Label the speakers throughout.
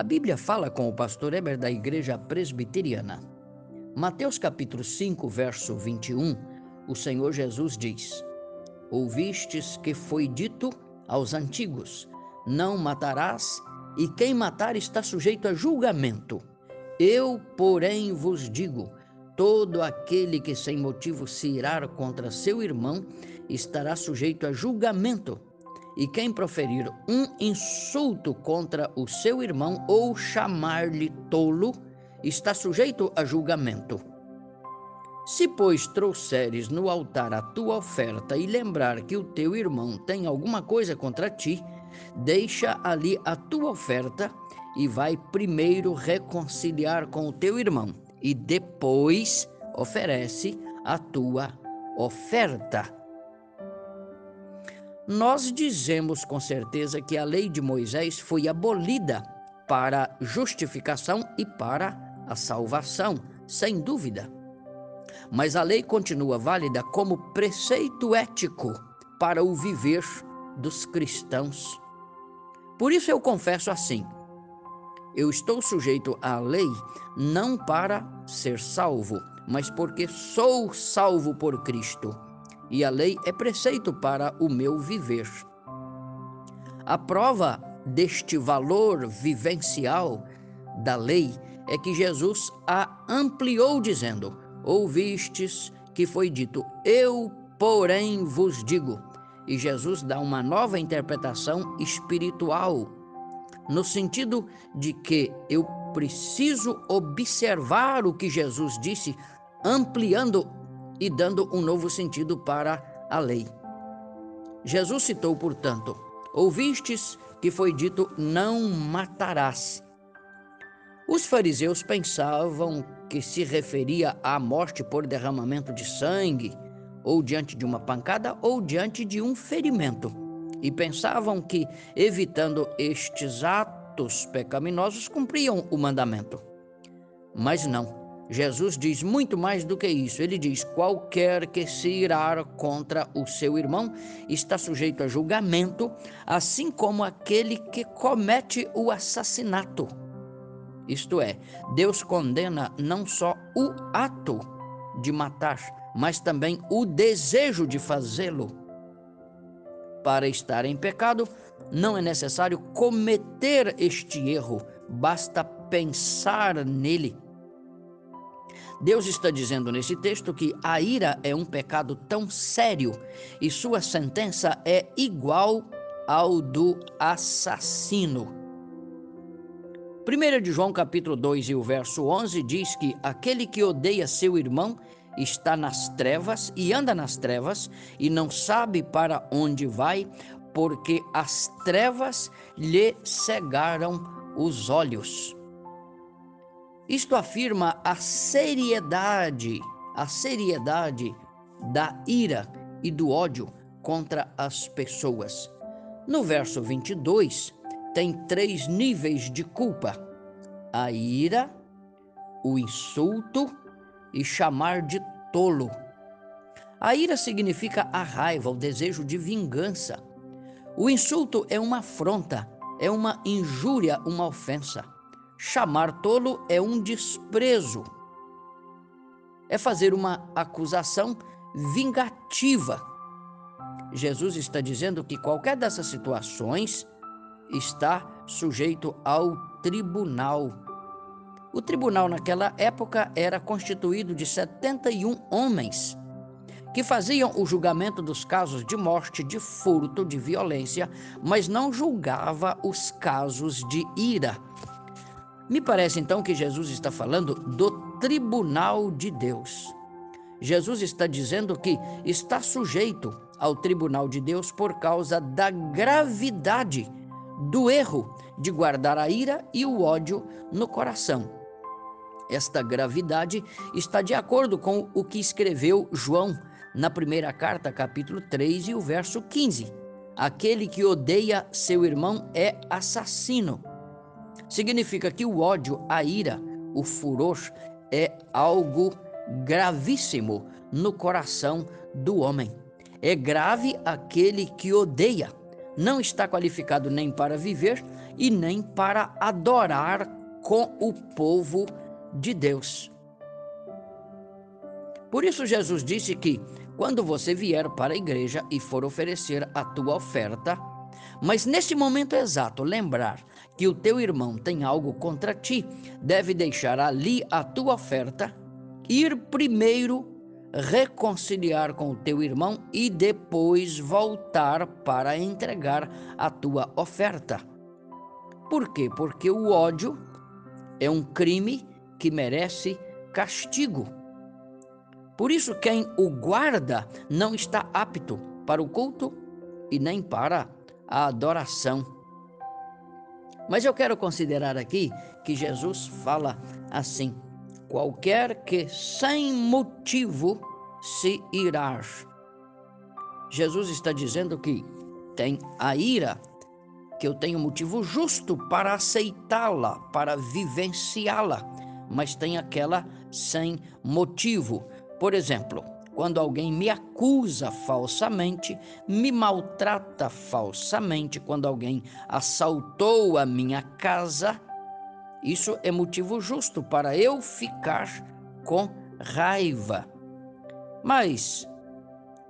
Speaker 1: A Bíblia fala com o pastor Eber da Igreja Presbiteriana. Mateus capítulo 5, verso 21, o Senhor Jesus diz: Ouvistes que foi dito aos antigos: Não matarás, e quem matar está sujeito a julgamento. Eu, porém, vos digo: todo aquele que sem motivo se irar contra seu irmão estará sujeito a julgamento. E quem proferir um insulto contra o seu irmão ou chamar-lhe tolo, está sujeito a julgamento. Se, pois, trouxeres no altar a tua oferta e lembrar que o teu irmão tem alguma coisa contra ti, deixa ali a tua oferta e vai primeiro reconciliar com o teu irmão, e depois oferece a tua oferta. Nós dizemos com certeza que a lei de Moisés foi abolida para justificação e para a salvação, sem dúvida. Mas a lei continua válida como preceito ético para o viver dos cristãos. Por isso eu confesso assim: eu estou sujeito à lei não para ser salvo, mas porque sou salvo por Cristo e a lei é preceito para o meu viver. A prova deste valor vivencial da lei é que Jesus a ampliou, dizendo: Ouvistes que foi dito, eu, porém, vos digo. E Jesus dá uma nova interpretação espiritual, no sentido de que eu preciso observar o que Jesus disse, ampliando e dando um novo sentido para a lei. Jesus citou, portanto, ouvistes que foi dito: não matarás. Os fariseus pensavam que se referia à morte por derramamento de sangue, ou diante de uma pancada, ou diante de um ferimento, e pensavam que, evitando estes atos pecaminosos, cumpriam o mandamento. Mas não. Jesus diz muito mais do que isso. Ele diz: qualquer que se irar contra o seu irmão está sujeito a julgamento, assim como aquele que comete o assassinato. Isto é, Deus condena não só o ato de matar, mas também o desejo de fazê-lo. Para estar em pecado, não é necessário cometer este erro, basta pensar nele Deus está dizendo nesse texto que a ira é um pecado tão sério e sua sentença é igual ao do assassino. 1 de João capítulo 2 e o verso 11 diz que aquele que odeia seu irmão está nas trevas e anda nas trevas e não sabe para onde vai, porque as trevas lhe cegaram os olhos. Isto afirma a seriedade, a seriedade da ira e do ódio contra as pessoas. No verso 22, tem três níveis de culpa: a ira, o insulto e chamar de tolo. A ira significa a raiva, o desejo de vingança. O insulto é uma afronta, é uma injúria, uma ofensa. Chamar tolo é um desprezo, é fazer uma acusação vingativa. Jesus está dizendo que qualquer dessas situações está sujeito ao tribunal. O tribunal naquela época era constituído de 71 homens que faziam o julgamento dos casos de morte, de furto, de violência, mas não julgava os casos de ira. Me parece então que Jesus está falando do tribunal de Deus. Jesus está dizendo que está sujeito ao tribunal de Deus por causa da gravidade do erro de guardar a ira e o ódio no coração. Esta gravidade está de acordo com o que escreveu João na primeira carta, capítulo 3 e o verso 15. Aquele que odeia seu irmão é assassino. Significa que o ódio, a ira, o furor é algo gravíssimo no coração do homem. É grave aquele que odeia, não está qualificado nem para viver e nem para adorar com o povo de Deus. Por isso, Jesus disse que quando você vier para a igreja e for oferecer a tua oferta, mas neste momento exato lembrar que o teu irmão tem algo contra ti, deve deixar ali a tua oferta, ir primeiro reconciliar com o teu irmão e depois voltar para entregar a tua oferta. Por quê? Porque o ódio é um crime que merece castigo. Por isso, quem o guarda não está apto para o culto e nem para a adoração. Mas eu quero considerar aqui que Jesus fala assim: qualquer que sem motivo se irar. Jesus está dizendo que tem a ira, que eu tenho motivo justo para aceitá-la, para vivenciá-la, mas tem aquela sem motivo. Por exemplo, quando alguém me acusa falsamente, me maltrata falsamente, quando alguém assaltou a minha casa, isso é motivo justo para eu ficar com raiva. Mas,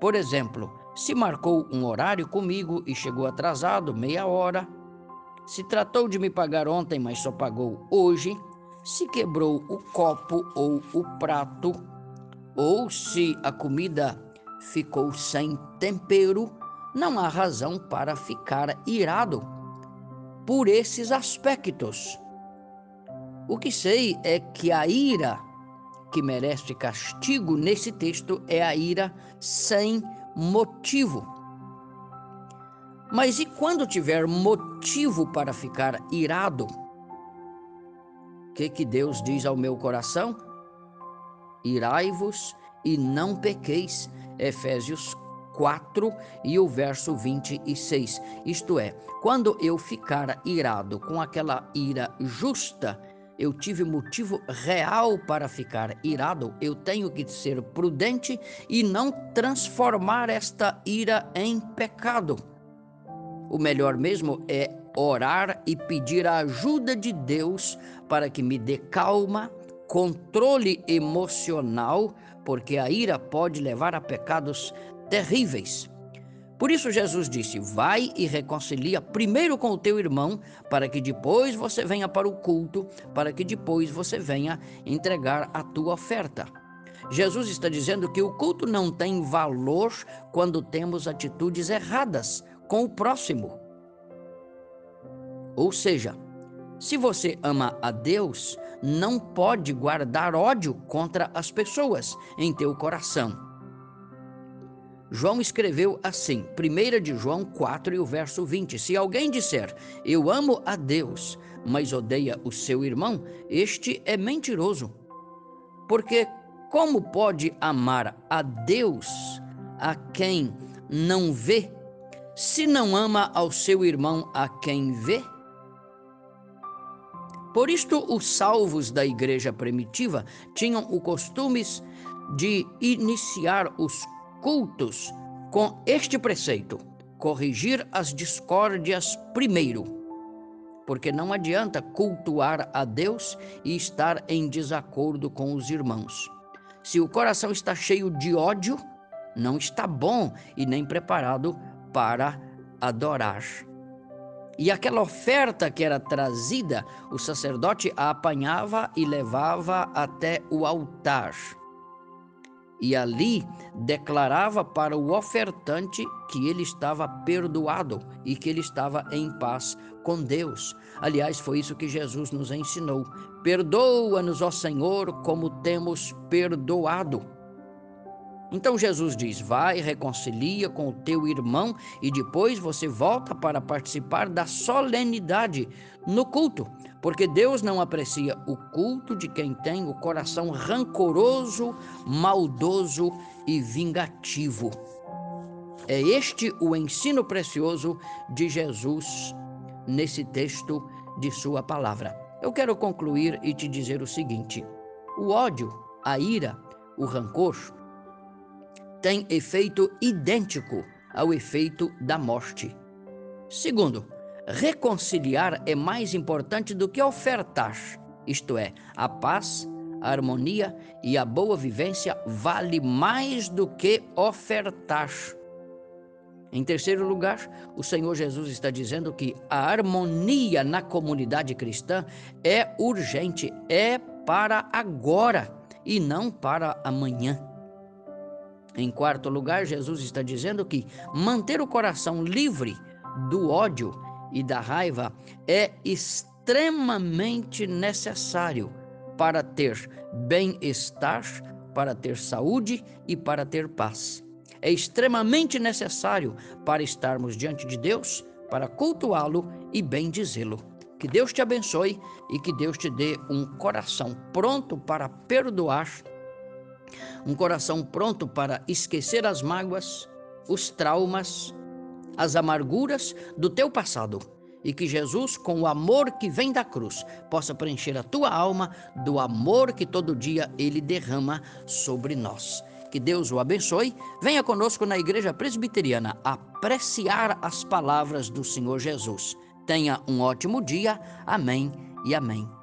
Speaker 1: por exemplo, se marcou um horário comigo e chegou atrasado meia hora, se tratou de me pagar ontem, mas só pagou hoje, se quebrou o copo ou o prato, ou se a comida ficou sem tempero, não há razão para ficar irado por esses aspectos. O que sei é que a ira que merece castigo nesse texto é a ira sem motivo. Mas e quando tiver motivo para ficar irado? O que, que Deus diz ao meu coração? Irai-vos e não pequeis. Efésios 4 e o verso 26. Isto é, quando eu ficar irado com aquela ira justa, eu tive motivo real para ficar irado, eu tenho que ser prudente e não transformar esta ira em pecado. O melhor mesmo é orar e pedir a ajuda de Deus para que me dê calma, controle emocional, porque a ira pode levar a pecados terríveis. Por isso Jesus disse: Vai e reconcilia primeiro com o teu irmão, para que depois você venha para o culto, para que depois você venha entregar a tua oferta. Jesus está dizendo que o culto não tem valor quando temos atitudes erradas com o próximo. Ou seja, se você ama a Deus, não pode guardar ódio contra as pessoas em teu coração. João escreveu assim, 1 de João 4 e o verso 20: Se alguém disser, Eu amo a Deus, mas odeia o seu irmão, este é mentiroso. Porque como pode amar a Deus a quem não vê, se não ama ao seu irmão a quem vê? Por isto, os salvos da igreja primitiva tinham o costume de iniciar os cultos com este preceito: corrigir as discórdias primeiro. Porque não adianta cultuar a Deus e estar em desacordo com os irmãos. Se o coração está cheio de ódio, não está bom e nem preparado para adorar. E aquela oferta que era trazida, o sacerdote a apanhava e levava até o altar. E ali declarava para o ofertante que ele estava perdoado e que ele estava em paz com Deus. Aliás, foi isso que Jesus nos ensinou. Perdoa-nos, ó Senhor, como temos perdoado. Então Jesus diz: Vai, reconcilia com o teu irmão e depois você volta para participar da solenidade no culto, porque Deus não aprecia o culto de quem tem o coração rancoroso, maldoso e vingativo. É este o ensino precioso de Jesus nesse texto de Sua palavra. Eu quero concluir e te dizer o seguinte: o ódio, a ira, o rancor tem efeito idêntico ao efeito da morte. Segundo, reconciliar é mais importante do que ofertar, isto é, a paz, a harmonia e a boa vivência vale mais do que ofertar. Em terceiro lugar, o Senhor Jesus está dizendo que a harmonia na comunidade cristã é urgente, é para agora e não para amanhã. Em quarto lugar, Jesus está dizendo que manter o coração livre do ódio e da raiva é extremamente necessário para ter bem-estar, para ter saúde e para ter paz. É extremamente necessário para estarmos diante de Deus, para cultuá-lo e bem-dizê-lo. Que Deus te abençoe e que Deus te dê um coração pronto para perdoar, um coração pronto para esquecer as mágoas, os traumas, as amarguras do teu passado e que Jesus, com o amor que vem da cruz, possa preencher a tua alma do amor que todo dia ele derrama sobre nós. Que Deus o abençoe. Venha conosco na Igreja Presbiteriana apreciar as palavras do Senhor Jesus. Tenha um ótimo dia. Amém e amém.